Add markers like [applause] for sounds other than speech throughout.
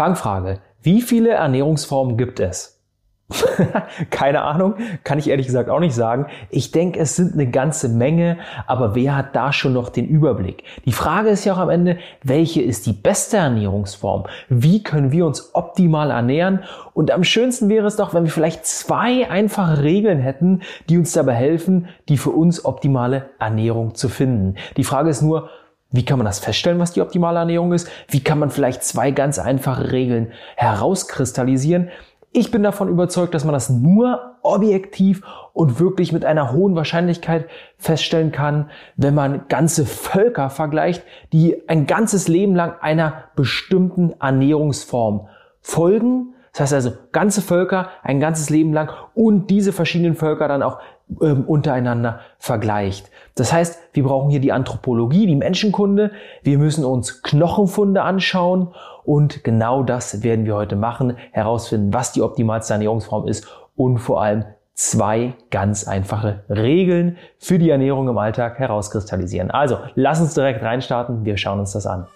Fangfrage. Wie viele Ernährungsformen gibt es? [laughs] Keine Ahnung, kann ich ehrlich gesagt auch nicht sagen. Ich denke, es sind eine ganze Menge, aber wer hat da schon noch den Überblick? Die Frage ist ja auch am Ende, welche ist die beste Ernährungsform? Wie können wir uns optimal ernähren? Und am schönsten wäre es doch, wenn wir vielleicht zwei einfache Regeln hätten, die uns dabei helfen, die für uns optimale Ernährung zu finden. Die Frage ist nur, wie kann man das feststellen, was die optimale Ernährung ist? Wie kann man vielleicht zwei ganz einfache Regeln herauskristallisieren? Ich bin davon überzeugt, dass man das nur objektiv und wirklich mit einer hohen Wahrscheinlichkeit feststellen kann, wenn man ganze Völker vergleicht, die ein ganzes Leben lang einer bestimmten Ernährungsform folgen. Das heißt also ganze Völker ein ganzes Leben lang und diese verschiedenen Völker dann auch ähm, untereinander vergleicht. Das heißt, wir brauchen hier die Anthropologie, die Menschenkunde. Wir müssen uns Knochenfunde anschauen und genau das werden wir heute machen, herausfinden, was die optimalste Ernährungsform ist und vor allem zwei ganz einfache Regeln für die Ernährung im Alltag herauskristallisieren. Also, lass uns direkt reinstarten. Wir schauen uns das an.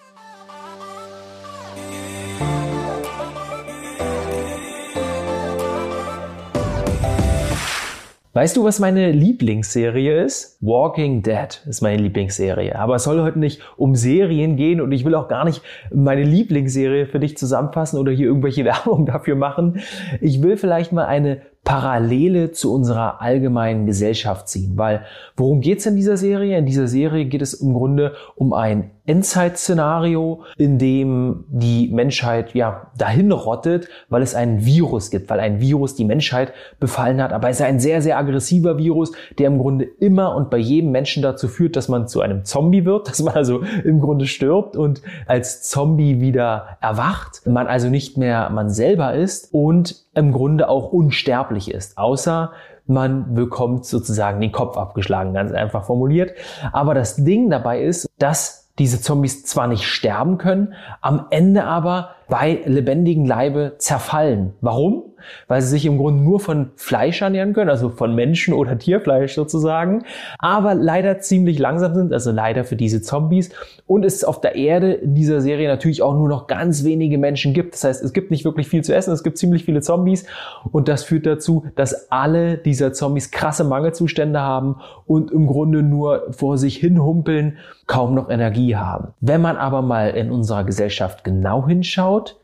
Weißt du, was meine Lieblingsserie ist? Walking Dead ist meine Lieblingsserie. Aber es soll heute nicht um Serien gehen und ich will auch gar nicht meine Lieblingsserie für dich zusammenfassen oder hier irgendwelche [laughs] Werbung dafür machen. Ich will vielleicht mal eine Parallele zu unserer allgemeinen Gesellschaft ziehen. Weil worum geht's in dieser Serie? In dieser Serie geht es im Grunde um ein Endzeit-Szenario, in dem die Menschheit ja dahin rottet, weil es einen Virus gibt, weil ein Virus die Menschheit befallen hat. Aber es ist ein sehr, sehr aggressiver Virus, der im Grunde immer und bei jedem Menschen dazu führt, dass man zu einem Zombie wird, dass man also im Grunde stirbt und als Zombie wieder erwacht. Man also nicht mehr man selber ist und im Grunde auch unsterblich ist, außer man bekommt sozusagen den Kopf abgeschlagen, ganz einfach formuliert. Aber das Ding dabei ist, dass diese Zombies zwar nicht sterben können, am Ende aber bei lebendigem Leibe zerfallen. Warum? Weil sie sich im Grunde nur von Fleisch ernähren können, also von Menschen oder Tierfleisch sozusagen, aber leider ziemlich langsam sind, also leider für diese Zombies. Und es auf der Erde in dieser Serie natürlich auch nur noch ganz wenige Menschen gibt. Das heißt, es gibt nicht wirklich viel zu essen, es gibt ziemlich viele Zombies und das führt dazu, dass alle dieser Zombies krasse Mangelzustände haben und im Grunde nur vor sich hin humpeln, kaum noch Energie haben. Wenn man aber mal in unserer Gesellschaft genau hinschaut,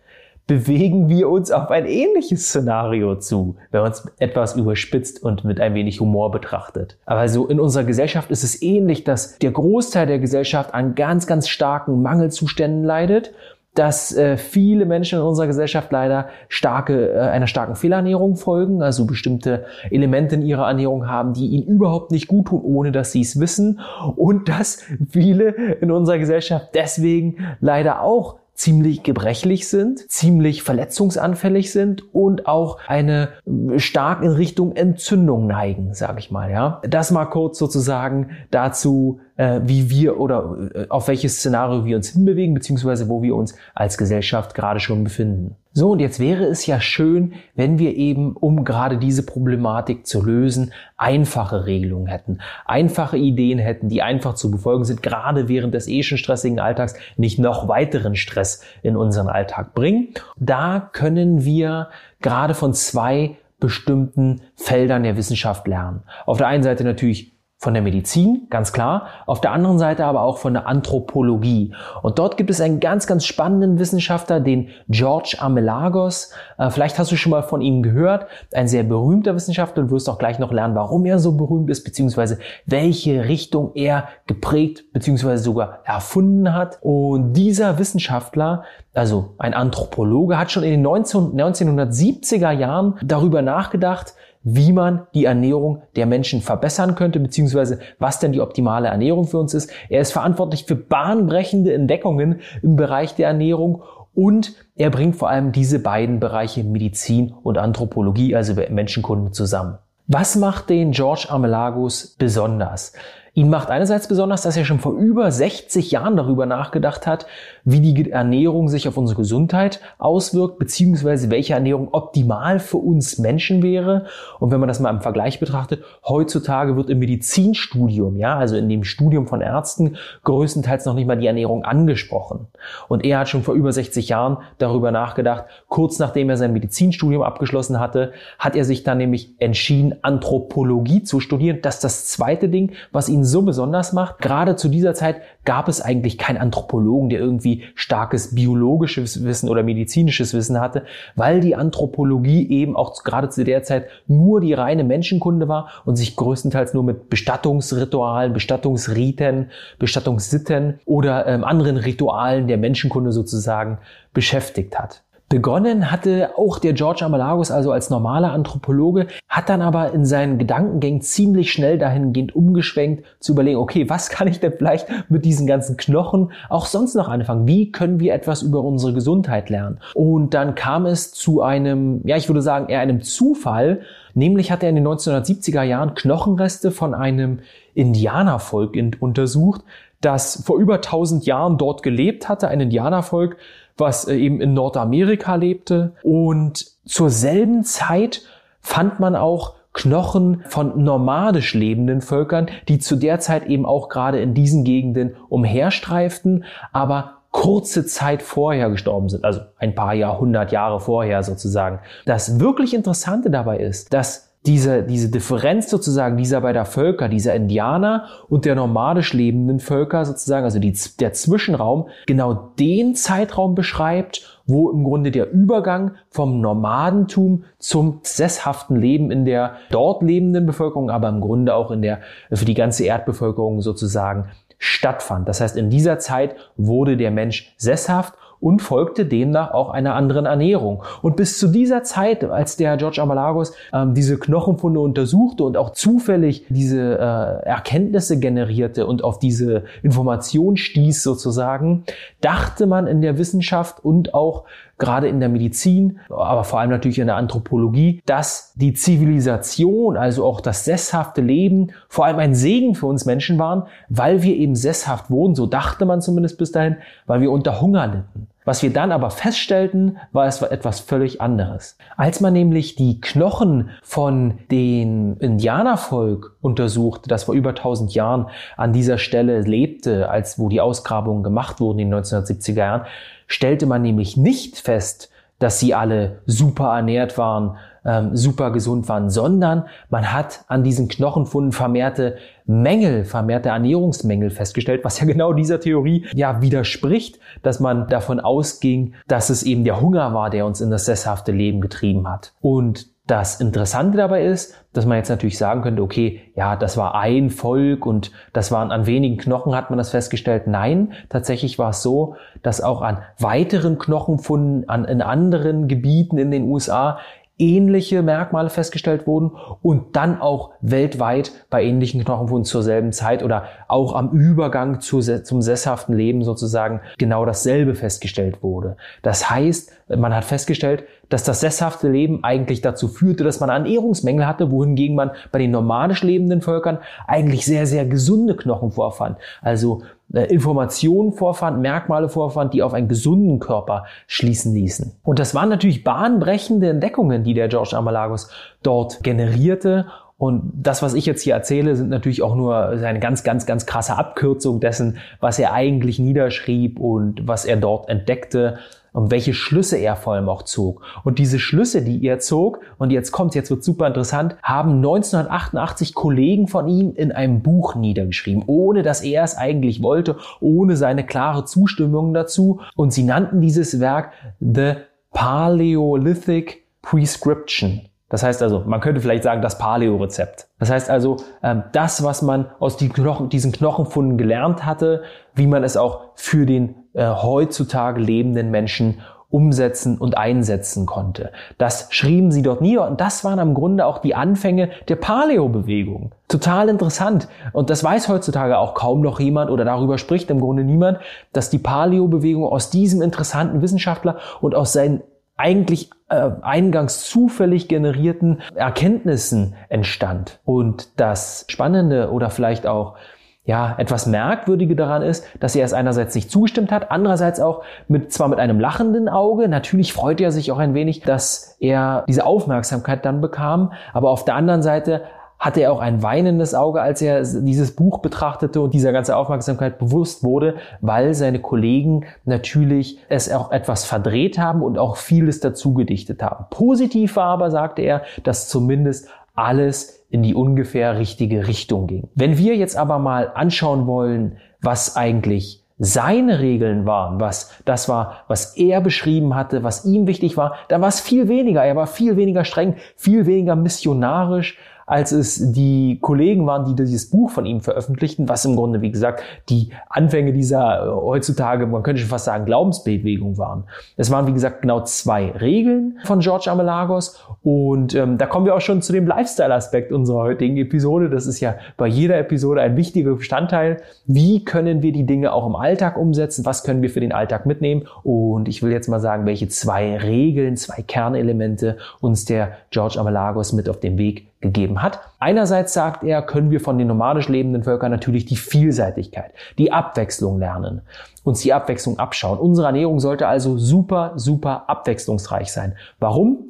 bewegen wir uns auf ein ähnliches Szenario zu, wenn man es etwas überspitzt und mit ein wenig Humor betrachtet. Aber so in unserer Gesellschaft ist es ähnlich, dass der Großteil der Gesellschaft an ganz, ganz starken Mangelzuständen leidet dass äh, viele Menschen in unserer Gesellschaft leider starke, äh, einer starken Fehlernährung folgen, also bestimmte Elemente in ihrer Ernährung haben, die ihnen überhaupt nicht gut tun, ohne dass sie es wissen. Und dass viele in unserer Gesellschaft deswegen leider auch ziemlich gebrechlich sind, ziemlich verletzungsanfällig sind und auch eine äh, stark in Richtung Entzündung neigen, sage ich mal. Ja, das mal kurz sozusagen dazu, äh, wie wir oder äh, auf welches Szenario wir uns hinbewegen, beziehungsweise wo wir uns als Gesellschaft gerade schon befinden. So, und jetzt wäre es ja schön, wenn wir eben, um gerade diese Problematik zu lösen, einfache Regelungen hätten, einfache Ideen hätten, die einfach zu befolgen sind, gerade während des eh schon stressigen Alltags nicht noch weiteren Stress in unseren Alltag bringen. Da können wir gerade von zwei bestimmten Feldern der Wissenschaft lernen. Auf der einen Seite natürlich von der Medizin, ganz klar, auf der anderen Seite aber auch von der Anthropologie. Und dort gibt es einen ganz, ganz spannenden Wissenschaftler, den George Amelagos. Äh, vielleicht hast du schon mal von ihm gehört. Ein sehr berühmter Wissenschaftler. Du wirst auch gleich noch lernen, warum er so berühmt ist, beziehungsweise welche Richtung er geprägt, beziehungsweise sogar erfunden hat. Und dieser Wissenschaftler, also ein Anthropologe, hat schon in den 19, 1970er Jahren darüber nachgedacht, wie man die Ernährung der Menschen verbessern könnte, beziehungsweise was denn die optimale Ernährung für uns ist. Er ist verantwortlich für bahnbrechende Entdeckungen im Bereich der Ernährung und er bringt vor allem diese beiden Bereiche Medizin und Anthropologie, also Menschenkunde zusammen. Was macht den George Amelagos besonders? Ihn macht einerseits besonders, dass er schon vor über 60 Jahren darüber nachgedacht hat, wie die Ernährung sich auf unsere Gesundheit auswirkt, beziehungsweise welche Ernährung optimal für uns Menschen wäre. Und wenn man das mal im Vergleich betrachtet, heutzutage wird im Medizinstudium, ja, also in dem Studium von Ärzten, größtenteils noch nicht mal die Ernährung angesprochen. Und er hat schon vor über 60 Jahren darüber nachgedacht. Kurz nachdem er sein Medizinstudium abgeschlossen hatte, hat er sich dann nämlich entschieden, Anthropologie zu studieren. Das ist das zweite Ding, was ihn ihn so besonders macht. Gerade zu dieser Zeit gab es eigentlich keinen Anthropologen, der irgendwie starkes biologisches Wissen oder medizinisches Wissen hatte, weil die Anthropologie eben auch gerade zu der Zeit nur die reine Menschenkunde war und sich größtenteils nur mit Bestattungsritualen, Bestattungsriten, Bestattungssitten oder ähm, anderen Ritualen der Menschenkunde sozusagen beschäftigt hat. Begonnen hatte auch der George Amalagos also als normaler Anthropologe, hat dann aber in seinen Gedankengängen ziemlich schnell dahingehend umgeschwenkt, zu überlegen, okay, was kann ich denn vielleicht mit diesen ganzen Knochen auch sonst noch anfangen? Wie können wir etwas über unsere Gesundheit lernen? Und dann kam es zu einem, ja, ich würde sagen, eher einem Zufall, Nämlich hat er in den 1970er Jahren Knochenreste von einem Indianervolk untersucht, das vor über 1000 Jahren dort gelebt hatte, ein Indianervolk, was äh, eben in Nordamerika lebte. Und zur selben Zeit fand man auch Knochen von nomadisch lebenden Völkern, die zu der Zeit eben auch gerade in diesen Gegenden umherstreiften, aber kurze Zeit vorher gestorben sind, also ein paar Jahrhundert Jahre vorher sozusagen. Das wirklich Interessante dabei ist, dass diese, diese Differenz sozusagen dieser beider Völker, dieser Indianer und der nomadisch lebenden Völker sozusagen, also die, der Zwischenraum, genau den Zeitraum beschreibt, wo im Grunde der Übergang vom Nomadentum zum sesshaften Leben in der dort lebenden Bevölkerung, aber im Grunde auch in der, für die ganze Erdbevölkerung sozusagen stattfand. Das heißt, in dieser Zeit wurde der Mensch sesshaft und folgte demnach auch einer anderen Ernährung. Und bis zu dieser Zeit, als der George Amalagos ähm, diese Knochenfunde untersuchte und auch zufällig diese äh, Erkenntnisse generierte und auf diese Information stieß sozusagen, dachte man in der Wissenschaft und auch gerade in der Medizin, aber vor allem natürlich in der Anthropologie, dass die Zivilisation, also auch das sesshafte Leben, vor allem ein Segen für uns Menschen waren, weil wir eben sesshaft wurden, so dachte man zumindest bis dahin, weil wir unter Hunger litten. Was wir dann aber feststellten, war es etwas völlig anderes. Als man nämlich die Knochen von den Indianervolk untersuchte, das vor über 1000 Jahren an dieser Stelle lebte, als wo die Ausgrabungen gemacht wurden in den 1970er Jahren, stellte man nämlich nicht fest, dass sie alle super ernährt waren, ähm, super gesund waren, sondern man hat an diesen Knochenfunden vermehrte Mängel, vermehrte Ernährungsmängel festgestellt, was ja genau dieser Theorie ja widerspricht, dass man davon ausging, dass es eben der Hunger war, der uns in das sesshafte Leben getrieben hat. Und das Interessante dabei ist, dass man jetzt natürlich sagen könnte, okay, ja, das war ein Volk und das waren an wenigen Knochen hat man das festgestellt. Nein, tatsächlich war es so, dass auch an weiteren Knochenfunden an, in anderen Gebieten in den USA ähnliche Merkmale festgestellt wurden und dann auch weltweit bei ähnlichen Knochenfunden zur selben Zeit oder auch am Übergang zu, zum sesshaften Leben sozusagen genau dasselbe festgestellt wurde. Das heißt, man hat festgestellt, dass das sesshafte Leben eigentlich dazu führte, dass man Ernährungsmängel hatte, wohingegen man bei den nomadisch lebenden Völkern eigentlich sehr, sehr gesunde Knochen vorfand. Also äh, Informationen vorfand, Merkmale vorfand, die auf einen gesunden Körper schließen ließen. Und das waren natürlich bahnbrechende Entdeckungen, die der George Amalagos dort generierte. Und das, was ich jetzt hier erzähle, sind natürlich auch nur eine ganz, ganz, ganz krasse Abkürzung dessen, was er eigentlich niederschrieb und was er dort entdeckte und welche Schlüsse er vor allem auch zog. Und diese Schlüsse, die er zog, und jetzt kommt's, jetzt wird super interessant, haben 1988 Kollegen von ihm in einem Buch niedergeschrieben, ohne dass er es eigentlich wollte, ohne seine klare Zustimmung dazu. Und sie nannten dieses Werk The Paleolithic Prescription. Das heißt also, man könnte vielleicht sagen, das Paleo-Rezept. Das heißt also, ähm, das, was man aus diesen Knochenfunden gelernt hatte, wie man es auch für den äh, heutzutage lebenden Menschen umsetzen und einsetzen konnte. Das schrieben sie dort nieder und das waren im Grunde auch die Anfänge der Paleo-Bewegung. Total interessant. Und das weiß heutzutage auch kaum noch jemand oder darüber spricht im Grunde niemand, dass die Paleo-Bewegung aus diesem interessanten Wissenschaftler und aus seinen eigentlich äh, eingangs zufällig generierten Erkenntnissen entstand. Und das Spannende oder vielleicht auch ja, etwas Merkwürdige daran ist, dass er es einerseits nicht zugestimmt hat, andererseits auch mit, zwar mit einem lachenden Auge, natürlich freut er sich auch ein wenig, dass er diese Aufmerksamkeit dann bekam, aber auf der anderen Seite hatte er auch ein weinendes Auge, als er dieses Buch betrachtete und dieser ganze Aufmerksamkeit bewusst wurde, weil seine Kollegen natürlich es auch etwas verdreht haben und auch vieles dazu gedichtet haben. Positiv war aber, sagte er, dass zumindest alles in die ungefähr richtige Richtung ging. Wenn wir jetzt aber mal anschauen wollen, was eigentlich seine Regeln waren, was das war, was er beschrieben hatte, was ihm wichtig war, dann war es viel weniger. Er war viel weniger streng, viel weniger missionarisch, als es die Kollegen waren, die dieses Buch von ihm veröffentlichten, was im Grunde, wie gesagt, die Anfänge dieser äh, heutzutage, man könnte schon fast sagen, Glaubensbewegung waren. Es waren, wie gesagt, genau zwei Regeln von George Amelagos und ähm, da kommen wir auch schon zu dem Lifestyle-Aspekt unserer heutigen Episode. Das ist ja bei jeder Episode ein wichtiger Bestandteil. Wie können wir die Dinge auch im Alltag umsetzen? Was können wir für den Alltag mitnehmen? Und ich will jetzt mal sagen, welche zwei Regeln, zwei Kernelemente uns der George Amelagos mit auf den Weg gegeben hat. Einerseits sagt er, können wir von den nomadisch lebenden Völkern natürlich die Vielseitigkeit, die Abwechslung lernen, uns die Abwechslung abschauen. Unsere Ernährung sollte also super, super abwechslungsreich sein. Warum?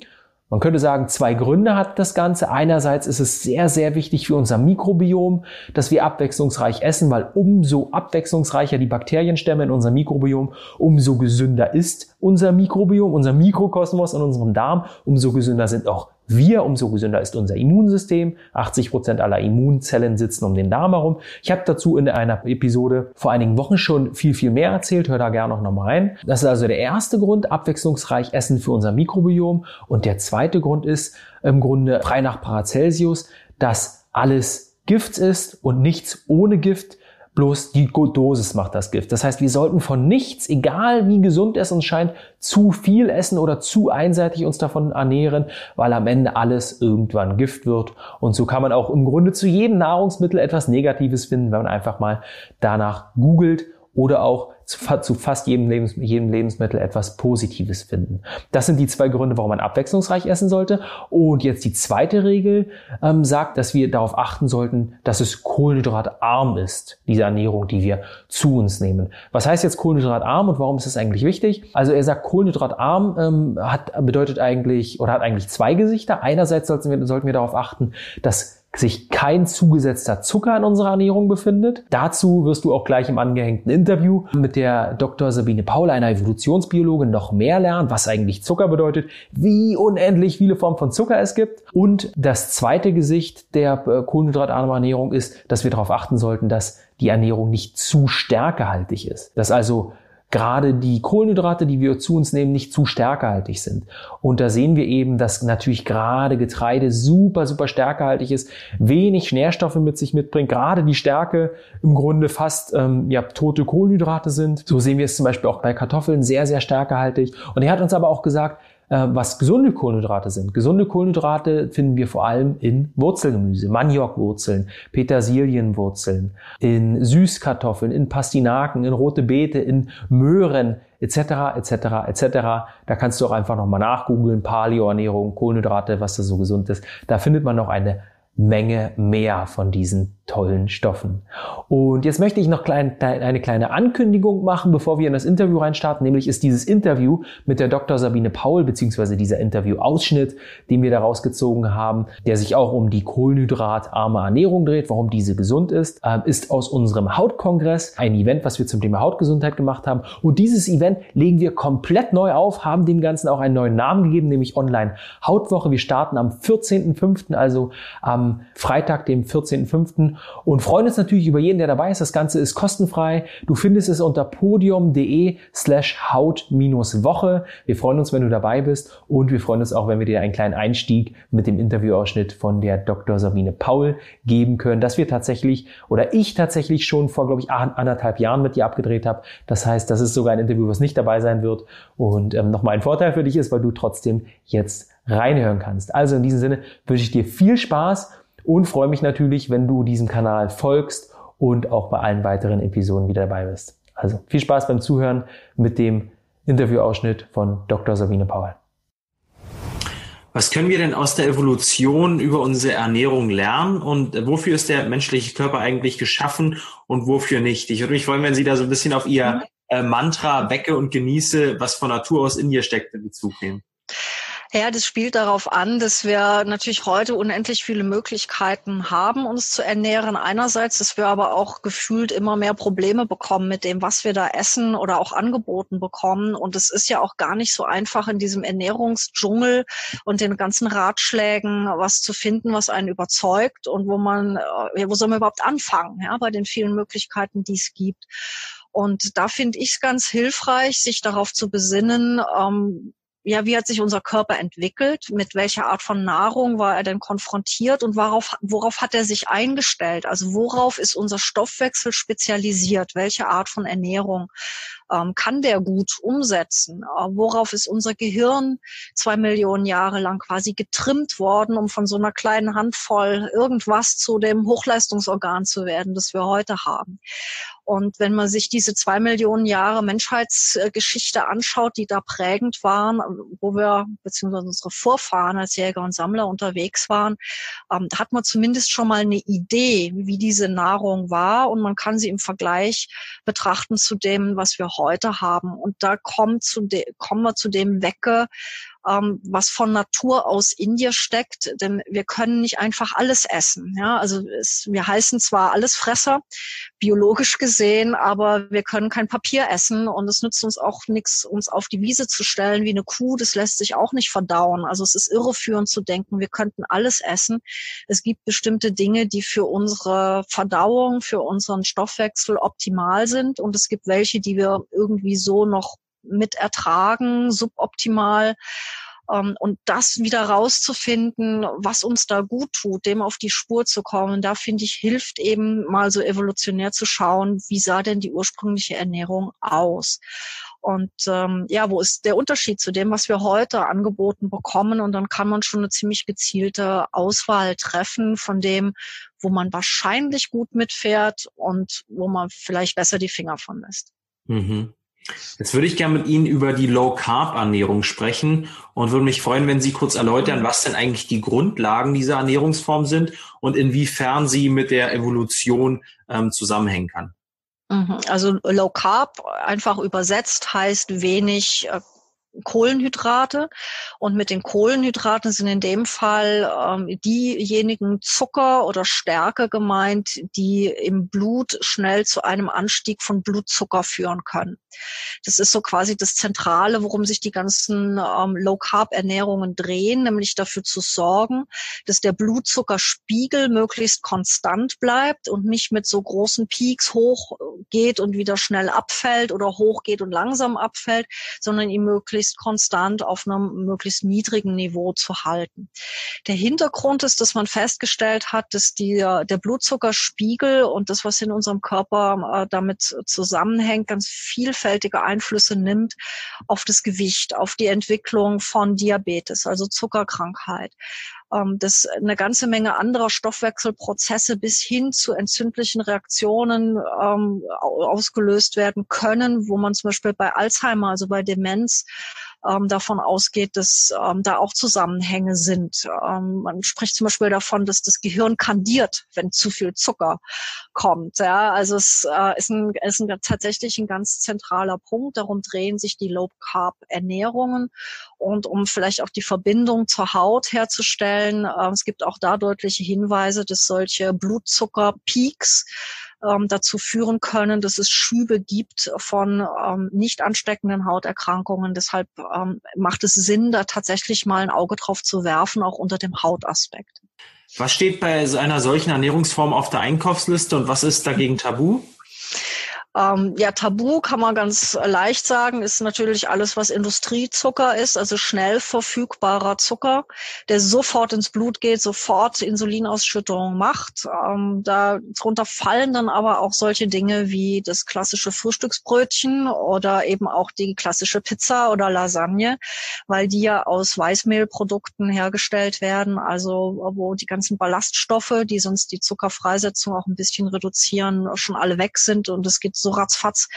Man könnte sagen, zwei Gründe hat das Ganze. Einerseits ist es sehr, sehr wichtig für unser Mikrobiom, dass wir abwechslungsreich essen, weil umso abwechslungsreicher die Bakterienstämme in unserem Mikrobiom, umso gesünder ist unser Mikrobiom, unser Mikrokosmos in unserem Darm, umso gesünder sind auch wir, umso gesünder ist unser Immunsystem. 80 Prozent aller Immunzellen sitzen um den Darm herum. Ich habe dazu in einer Episode vor einigen Wochen schon viel, viel mehr erzählt. Hör da gerne noch mal rein. Das ist also der erste Grund, abwechslungsreich Essen für unser Mikrobiom. Und der zweite Grund ist im Grunde frei nach Paracelsius, dass alles Gift ist und nichts ohne Gift Bloß die Dosis macht das Gift. Das heißt, wir sollten von nichts, egal wie gesund es uns scheint, zu viel essen oder zu einseitig uns davon ernähren, weil am Ende alles irgendwann Gift wird. Und so kann man auch im Grunde zu jedem Nahrungsmittel etwas Negatives finden, wenn man einfach mal danach googelt oder auch zu fast jedem, Lebens jedem Lebensmittel etwas Positives finden. Das sind die zwei Gründe, warum man abwechslungsreich essen sollte. Und jetzt die zweite Regel ähm, sagt, dass wir darauf achten sollten, dass es kohlenhydratarm ist, diese Ernährung, die wir zu uns nehmen. Was heißt jetzt kohlenhydratarm und warum ist das eigentlich wichtig? Also er sagt, kohlenhydratarm ähm, hat, bedeutet eigentlich oder hat eigentlich zwei Gesichter. Einerseits sollten wir, sollten wir darauf achten, dass sich kein zugesetzter Zucker in unserer Ernährung befindet. Dazu wirst du auch gleich im angehängten Interview mit der Dr. Sabine Paul, einer Evolutionsbiologin, noch mehr lernen, was eigentlich Zucker bedeutet, wie unendlich viele Formen von Zucker es gibt. Und das zweite Gesicht der äh, kohlenhydratarmen Ernährung ist, dass wir darauf achten sollten, dass die Ernährung nicht zu stärkehaltig ist. Dass also gerade die Kohlenhydrate, die wir zu uns nehmen, nicht zu stärkehaltig sind. Und da sehen wir eben, dass natürlich gerade Getreide super, super stärkehaltig ist, wenig Nährstoffe mit sich mitbringt, gerade die Stärke im Grunde fast ähm, ja, tote Kohlenhydrate sind. So sehen wir es zum Beispiel auch bei Kartoffeln sehr, sehr stärkehaltig. Und er hat uns aber auch gesagt, was gesunde Kohlenhydrate sind. Gesunde Kohlenhydrate finden wir vor allem in Wurzelgemüse, Maniokwurzeln, Petersilienwurzeln, in Süßkartoffeln, in Pastinaken, in rote Beete, in Möhren etc. etc. etc. Da kannst du auch einfach nochmal nachgoogeln, Paleo-Ernährung, Kohlenhydrate, was da so gesund ist. Da findet man noch eine Menge mehr von diesen tollen Stoffen. Und jetzt möchte ich noch klein, eine kleine Ankündigung machen, bevor wir in das Interview reinstarten. Nämlich ist dieses Interview mit der Dr. Sabine Paul, beziehungsweise dieser Interview-Ausschnitt, den wir da rausgezogen haben, der sich auch um die kohlenhydratarme Ernährung dreht, warum diese gesund ist, ähm, ist aus unserem Hautkongress, ein Event, was wir zum Thema Hautgesundheit gemacht haben. Und dieses Event legen wir komplett neu auf, haben dem Ganzen auch einen neuen Namen gegeben, nämlich Online Hautwoche. Wir starten am 14.05., also am Freitag, dem 14.05 und freuen uns natürlich über jeden, der dabei ist. Das Ganze ist kostenfrei. Du findest es unter podium.de slash haut-woche. Wir freuen uns, wenn du dabei bist und wir freuen uns auch, wenn wir dir einen kleinen Einstieg mit dem Interviewausschnitt von der Dr. Sabine Paul geben können, dass wir tatsächlich oder ich tatsächlich schon vor, glaube ich, anderthalb Jahren mit dir abgedreht habe. Das heißt, das ist sogar ein Interview, was nicht dabei sein wird und ähm, nochmal ein Vorteil für dich ist, weil du trotzdem jetzt reinhören kannst. Also in diesem Sinne wünsche ich dir viel Spaß und freue mich natürlich, wenn du diesem Kanal folgst und auch bei allen weiteren Episoden wieder dabei bist. Also viel Spaß beim Zuhören mit dem Interviewausschnitt von Dr. Sabine Paul. Was können wir denn aus der Evolution über unsere Ernährung lernen und wofür ist der menschliche Körper eigentlich geschaffen und wofür nicht? Ich würde mich freuen, wenn Sie da so ein bisschen auf Ihr mhm. äh, Mantra wecke und genieße, was von Natur aus in ihr steckt, in Bezug nehmen. Ja, das spielt darauf an, dass wir natürlich heute unendlich viele Möglichkeiten haben, uns zu ernähren. Einerseits, dass wir aber auch gefühlt immer mehr Probleme bekommen mit dem, was wir da essen oder auch angeboten bekommen. Und es ist ja auch gar nicht so einfach in diesem Ernährungsdschungel und den ganzen Ratschlägen was zu finden, was einen überzeugt und wo man, äh, wo soll man überhaupt anfangen, ja, bei den vielen Möglichkeiten, die es gibt. Und da finde ich es ganz hilfreich, sich darauf zu besinnen, ähm, ja, wie hat sich unser Körper entwickelt? Mit welcher Art von Nahrung war er denn konfrontiert und worauf, worauf hat er sich eingestellt? Also worauf ist unser Stoffwechsel spezialisiert? Welche Art von Ernährung ähm, kann der gut umsetzen? Äh, worauf ist unser Gehirn zwei Millionen Jahre lang quasi getrimmt worden, um von so einer kleinen Handvoll irgendwas zu dem Hochleistungsorgan zu werden, das wir heute haben? Und wenn man sich diese zwei Millionen Jahre Menschheitsgeschichte anschaut, die da prägend waren, wo wir beziehungsweise unsere Vorfahren als Jäger und Sammler unterwegs waren, ähm, hat man zumindest schon mal eine Idee, wie diese Nahrung war und man kann sie im Vergleich betrachten zu dem, was wir heute haben. Und da kommt zu de, kommen wir zu dem Wecke, ähm, was von Natur aus in dir steckt, denn wir können nicht einfach alles essen. Ja, also es, wir heißen zwar alles Fresser, biologisch gesehen, aber wir können kein Papier essen und es nützt uns auch nichts, uns auf die Wiese zu stellen wie eine Kuh. Das lässt sich auch nicht verdauen. Also es ist irreführend zu denken, wir könnten alles essen. Es gibt bestimmte Dinge, die für unsere Verdauung, für unseren Stoffwechsel optimal sind und es gibt welche, die wir irgendwie so noch mit ertragen, suboptimal. Ähm, und das wieder rauszufinden, was uns da gut tut, dem auf die Spur zu kommen, da finde ich, hilft eben mal so evolutionär zu schauen, wie sah denn die ursprüngliche Ernährung aus. Und ähm, ja, wo ist der Unterschied zu dem, was wir heute angeboten bekommen? Und dann kann man schon eine ziemlich gezielte Auswahl treffen von dem, wo man wahrscheinlich gut mitfährt und wo man vielleicht besser die Finger von lässt. Mhm. Jetzt würde ich gerne mit Ihnen über die Low-Carb-Ernährung sprechen und würde mich freuen, wenn Sie kurz erläutern, was denn eigentlich die Grundlagen dieser Ernährungsform sind und inwiefern sie mit der Evolution ähm, zusammenhängen kann. Mhm. Also Low Carb einfach übersetzt heißt wenig äh, Kohlenhydrate. Und mit den Kohlenhydraten sind in dem Fall ähm, diejenigen Zucker oder Stärke gemeint, die im Blut schnell zu einem Anstieg von Blutzucker führen können. Das ist so quasi das Zentrale, worum sich die ganzen ähm, Low-Carb-Ernährungen drehen, nämlich dafür zu sorgen, dass der Blutzuckerspiegel möglichst konstant bleibt und nicht mit so großen Peaks hochgeht und wieder schnell abfällt oder hochgeht und langsam abfällt, sondern ihm möglichst konstant auf einem möglichst niedrigen Niveau zu halten. Der Hintergrund ist, dass man festgestellt hat, dass die, der Blutzuckerspiegel und das, was in unserem Körper äh, damit zusammenhängt, ganz viel vielfältige Einflüsse nimmt auf das Gewicht, auf die Entwicklung von Diabetes, also Zuckerkrankheit, ähm, dass eine ganze Menge anderer Stoffwechselprozesse bis hin zu entzündlichen Reaktionen ähm, ausgelöst werden können, wo man zum Beispiel bei Alzheimer, also bei Demenz, ähm, davon ausgeht, dass ähm, da auch Zusammenhänge sind. Ähm, man spricht zum Beispiel davon, dass das Gehirn kandiert, wenn zu viel Zucker kommt. Ja, also es äh, ist, ein, ist ein, tatsächlich ein ganz zentraler Punkt. Darum drehen sich die Low Carb Ernährungen und um vielleicht auch die Verbindung zur Haut herzustellen. Äh, es gibt auch da deutliche Hinweise, dass solche Blutzuckerpeaks ähm, dazu führen können, dass es Schübe gibt von ähm, nicht ansteckenden Hauterkrankungen. Deshalb ähm, macht es Sinn, da tatsächlich mal ein Auge drauf zu werfen, auch unter dem Hautaspekt. Was steht bei einer solchen Ernährungsform auf der Einkaufsliste und was ist dagegen tabu? Ähm, ja, Tabu kann man ganz leicht sagen, ist natürlich alles, was Industriezucker ist, also schnell verfügbarer Zucker, der sofort ins Blut geht, sofort Insulinausschüttung macht. Ähm, darunter fallen dann aber auch solche Dinge wie das klassische Frühstücksbrötchen oder eben auch die klassische Pizza oder Lasagne, weil die ja aus Weißmehlprodukten hergestellt werden, also wo die ganzen Ballaststoffe, die sonst die Zuckerfreisetzung auch ein bisschen reduzieren, schon alle weg sind und es gibt so ratzfatz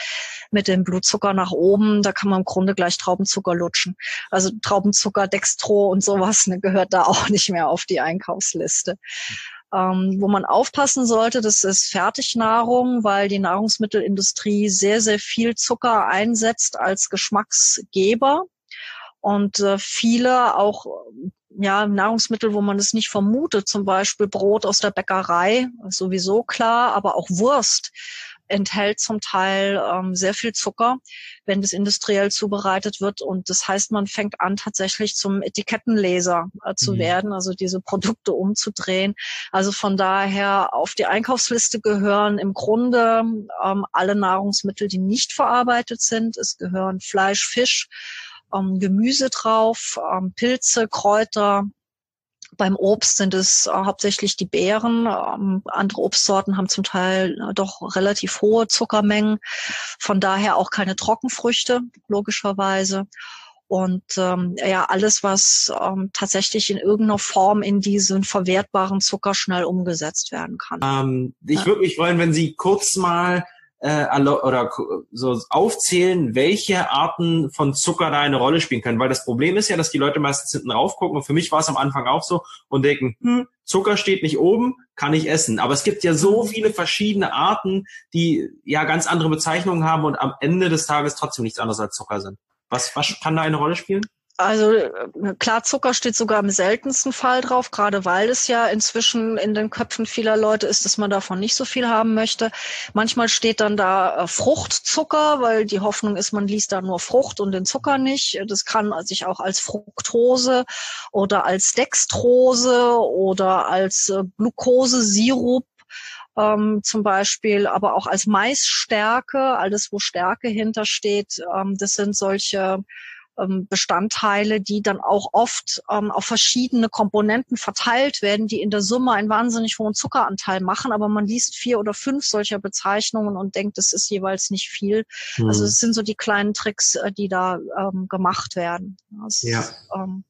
mit dem Blutzucker nach oben. Da kann man im Grunde gleich Traubenzucker lutschen. Also Traubenzucker, Dextro und sowas ne, gehört da auch nicht mehr auf die Einkaufsliste. Ähm, wo man aufpassen sollte, das ist Fertignahrung, weil die Nahrungsmittelindustrie sehr, sehr viel Zucker einsetzt als Geschmacksgeber. Und äh, viele auch ja, Nahrungsmittel, wo man es nicht vermutet, zum Beispiel Brot aus der Bäckerei, sowieso klar, aber auch Wurst enthält zum Teil ähm, sehr viel Zucker, wenn das industriell zubereitet wird. Und das heißt, man fängt an, tatsächlich zum Etikettenleser äh, zu mhm. werden, also diese Produkte umzudrehen. Also von daher auf die Einkaufsliste gehören im Grunde ähm, alle Nahrungsmittel, die nicht verarbeitet sind. Es gehören Fleisch, Fisch, ähm, Gemüse drauf, ähm, Pilze, Kräuter. Beim Obst sind es äh, hauptsächlich die Beeren. Ähm, andere Obstsorten haben zum Teil äh, doch relativ hohe Zuckermengen. Von daher auch keine Trockenfrüchte, logischerweise. Und ähm, ja, alles, was ähm, tatsächlich in irgendeiner Form in diesen verwertbaren Zucker schnell umgesetzt werden kann. Ähm, ich würde mich freuen, wenn Sie kurz mal äh, oder so aufzählen, welche Arten von Zucker da eine Rolle spielen können. Weil das Problem ist ja, dass die Leute meistens hinten rauf gucken und für mich war es am Anfang auch so und denken, hm, Zucker steht nicht oben, kann ich essen. Aber es gibt ja so viele verschiedene Arten, die ja ganz andere Bezeichnungen haben und am Ende des Tages trotzdem nichts anderes als Zucker sind. Was, was kann da eine Rolle spielen? Also äh, klar, Zucker steht sogar im seltensten Fall drauf, gerade weil es ja inzwischen in den Köpfen vieler Leute ist, dass man davon nicht so viel haben möchte. Manchmal steht dann da äh, Fruchtzucker, weil die Hoffnung ist, man liest da nur Frucht und den Zucker nicht. Das kann sich auch als Fructose oder als Dextrose oder als äh, Glukosesirup ähm, zum Beispiel, aber auch als Maisstärke, alles wo Stärke hintersteht. Ähm, das sind solche Bestandteile, die dann auch oft ähm, auf verschiedene Komponenten verteilt werden, die in der Summe einen wahnsinnig hohen Zuckeranteil machen. Aber man liest vier oder fünf solcher Bezeichnungen und denkt, das ist jeweils nicht viel. Mhm. Also es sind so die kleinen Tricks, äh, die da ähm, gemacht werden. Das ja. Ist, ähm,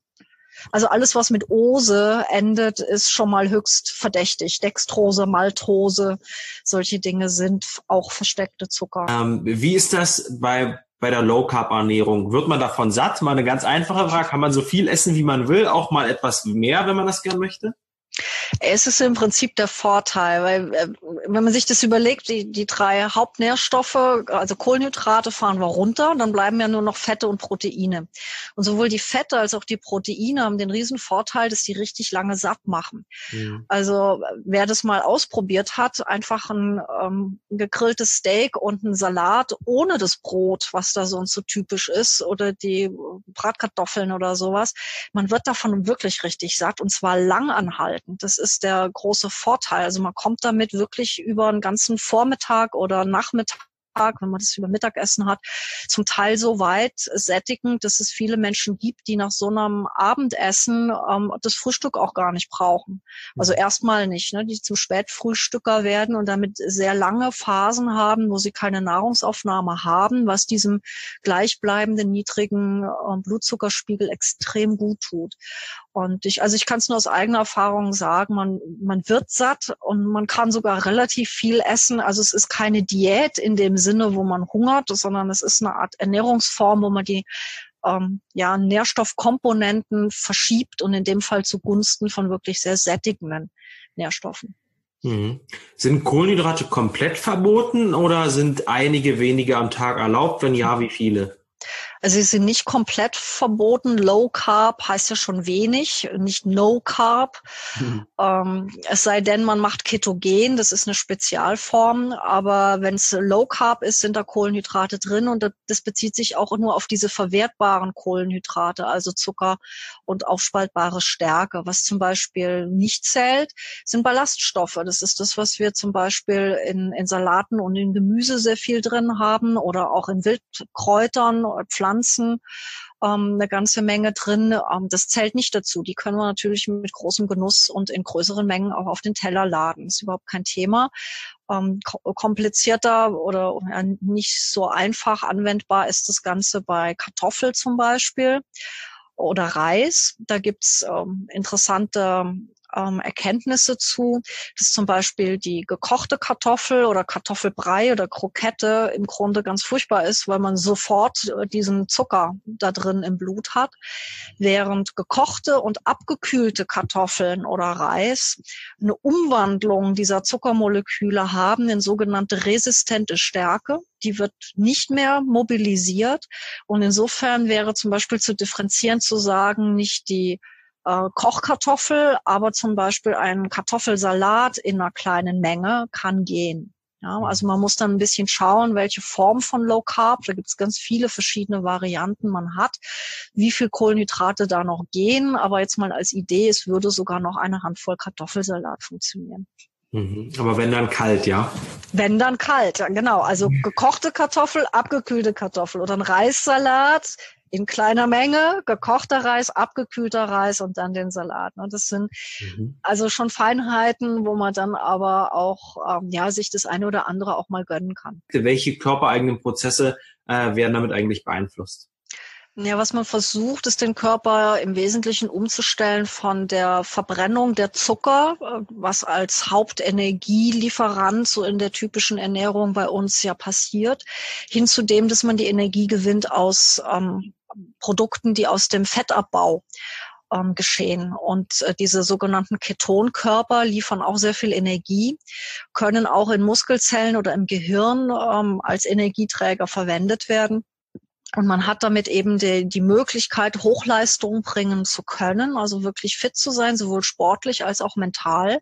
also alles, was mit Ose endet, ist schon mal höchst verdächtig. Dextrose, Maltose, solche Dinge sind auch versteckte Zucker. Ähm, wie ist das bei bei der Low Carb Ernährung? Wird man davon satt? Mal eine ganz einfache Frage. Kann man so viel essen, wie man will? Auch mal etwas mehr, wenn man das gern möchte? Es ist im Prinzip der Vorteil, weil äh, wenn man sich das überlegt, die, die drei Hauptnährstoffe, also Kohlenhydrate fahren wir runter, dann bleiben ja nur noch Fette und Proteine. Und sowohl die Fette als auch die Proteine haben den riesen Vorteil, dass die richtig lange satt machen. Mhm. Also wer das mal ausprobiert hat, einfach ein ähm, gegrilltes Steak und ein Salat ohne das Brot, was da sonst so typisch ist, oder die Bratkartoffeln oder sowas, man wird davon wirklich richtig satt und zwar lang anhalten. Das ist der große Vorteil. Also man kommt damit wirklich über einen ganzen Vormittag oder Nachmittag wenn man das über Mittagessen hat, zum Teil so weit sättigend, dass es viele Menschen gibt, die nach so einem Abendessen ähm, das Frühstück auch gar nicht brauchen. Also mhm. erstmal nicht, ne? die zum Spätfrühstücker werden und damit sehr lange Phasen haben, wo sie keine Nahrungsaufnahme haben, was diesem gleichbleibenden niedrigen äh, Blutzuckerspiegel extrem gut tut. Und ich, also ich kann es nur aus eigener Erfahrung sagen, man, man wird satt und man kann sogar relativ viel essen. Also es ist keine Diät in dem Sinne, wo man hungert, sondern es ist eine Art Ernährungsform, wo man die ähm, ja, Nährstoffkomponenten verschiebt und in dem Fall zugunsten von wirklich sehr sättigenden Nährstoffen. Mhm. Sind Kohlenhydrate komplett verboten oder sind einige wenige am Tag erlaubt? Wenn ja, wie viele? Also sie sind nicht komplett verboten. Low Carb heißt ja schon wenig, nicht No Carb. Mhm. Ähm, es sei denn, man macht Ketogen, das ist eine Spezialform. Aber wenn es Low Carb ist, sind da Kohlenhydrate drin und das bezieht sich auch nur auf diese verwertbaren Kohlenhydrate, also Zucker und aufspaltbare Stärke. Was zum Beispiel nicht zählt, sind Ballaststoffe. Das ist das, was wir zum Beispiel in, in Salaten und in Gemüse sehr viel drin haben oder auch in Wildkräutern, Pflanzen Pflanzen ähm, eine ganze Menge drin. Ähm, das zählt nicht dazu. Die können wir natürlich mit großem Genuss und in größeren Mengen auch auf den Teller laden. Ist überhaupt kein Thema. Ähm, komplizierter oder ja, nicht so einfach anwendbar ist das Ganze bei Kartoffel zum Beispiel oder Reis. Da gibt's ähm, interessante ähm, Erkenntnisse zu, dass zum Beispiel die gekochte Kartoffel oder Kartoffelbrei oder Krokette im Grunde ganz furchtbar ist, weil man sofort äh, diesen Zucker da drin im Blut hat, während gekochte und abgekühlte Kartoffeln oder Reis eine Umwandlung dieser Zuckermoleküle haben in sogenannte resistente Stärke. Die wird nicht mehr mobilisiert und insofern wäre zum Beispiel zu differenzieren zu sagen, nicht die äh, Kochkartoffel, aber zum Beispiel ein Kartoffelsalat in einer kleinen Menge kann gehen. Ja, also man muss dann ein bisschen schauen, welche Form von Low Carb, da gibt es ganz viele verschiedene Varianten man hat, wie viel Kohlenhydrate da noch gehen. Aber jetzt mal als Idee, es würde sogar noch eine Handvoll Kartoffelsalat funktionieren. Mhm. Aber wenn dann kalt, ja? Wenn dann kalt, genau. Also gekochte Kartoffel, abgekühlte Kartoffel oder ein Reissalat in kleiner Menge, gekochter Reis, abgekühlter Reis und dann den Salat. Ne? Das sind mhm. also schon Feinheiten, wo man dann aber auch ähm, ja sich das eine oder andere auch mal gönnen kann. Welche körpereigenen Prozesse äh, werden damit eigentlich beeinflusst? Ja, was man versucht, ist den Körper im Wesentlichen umzustellen von der Verbrennung der Zucker, äh, was als Hauptenergielieferant so in der typischen Ernährung bei uns ja passiert, hin zu dem, dass man die Energie gewinnt aus ähm, Produkten, die aus dem Fettabbau ähm, geschehen. Und äh, diese sogenannten Ketonkörper liefern auch sehr viel Energie, können auch in Muskelzellen oder im Gehirn ähm, als Energieträger verwendet werden. Und man hat damit eben die, die Möglichkeit, Hochleistung bringen zu können, also wirklich fit zu sein, sowohl sportlich als auch mental,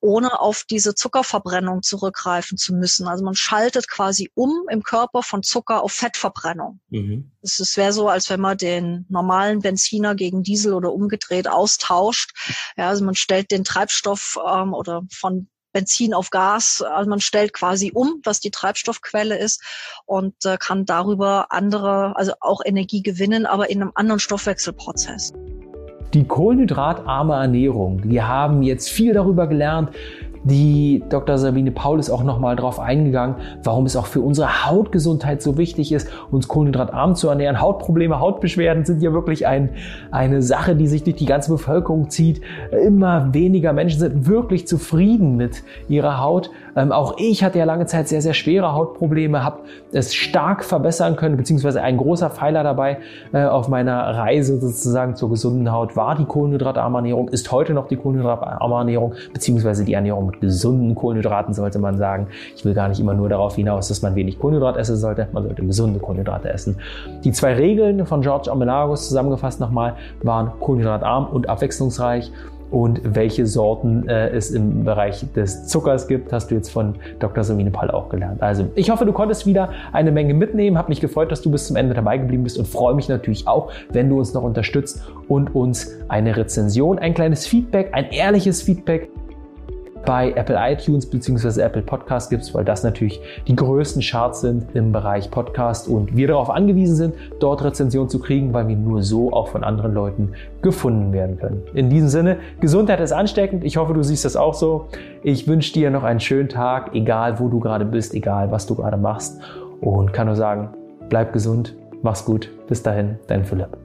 ohne auf diese Zuckerverbrennung zurückgreifen zu müssen. Also man schaltet quasi um im Körper von Zucker auf Fettverbrennung. Mhm. Es wäre so, als wenn man den normalen Benziner gegen Diesel oder umgedreht austauscht. Ja, also man stellt den Treibstoff ähm, oder von Benzin auf Gas. Also man stellt quasi um, was die Treibstoffquelle ist und äh, kann darüber andere, also auch Energie gewinnen, aber in einem anderen Stoffwechselprozess. Die kohlenhydratarme Ernährung. Wir haben jetzt viel darüber gelernt, die Dr. Sabine Paul ist auch nochmal darauf eingegangen, warum es auch für unsere Hautgesundheit so wichtig ist, uns kohlenhydratarm zu ernähren. Hautprobleme, Hautbeschwerden sind ja wirklich ein, eine Sache, die sich durch die ganze Bevölkerung zieht. Immer weniger Menschen sind wirklich zufrieden mit ihrer Haut. Ähm, auch ich hatte ja lange Zeit sehr, sehr schwere Hautprobleme, habe es stark verbessern können, beziehungsweise ein großer Pfeiler dabei äh, auf meiner Reise sozusagen zur gesunden Haut war die kohlenhydratarme Ernährung, ist heute noch die kohlenhydratarme Ernährung, beziehungsweise die Ernährung mit gesunden Kohlenhydraten sollte man sagen. Ich will gar nicht immer nur darauf hinaus, dass man wenig Kohlenhydrat essen sollte. Man sollte gesunde Kohlenhydrate essen. Die zwei Regeln von George Amelagos zusammengefasst nochmal waren kohlenhydratarm und abwechslungsreich. Und welche Sorten äh, es im Bereich des Zuckers gibt, hast du jetzt von Dr. Sabine Pall auch gelernt. Also, ich hoffe, du konntest wieder eine Menge mitnehmen. Hab mich gefreut, dass du bis zum Ende dabei geblieben bist und freue mich natürlich auch, wenn du uns noch unterstützt und uns eine Rezension, ein kleines Feedback, ein ehrliches Feedback bei Apple iTunes bzw. Apple Podcast gibst, weil das natürlich die größten Charts sind im Bereich Podcast und wir darauf angewiesen sind, dort Rezensionen zu kriegen, weil wir nur so auch von anderen Leuten gefunden werden können. In diesem Sinne, Gesundheit ist ansteckend. Ich hoffe, du siehst das auch so. Ich wünsche dir noch einen schönen Tag, egal wo du gerade bist, egal was du gerade machst und kann nur sagen, bleib gesund, mach's gut. Bis dahin, dein Philipp.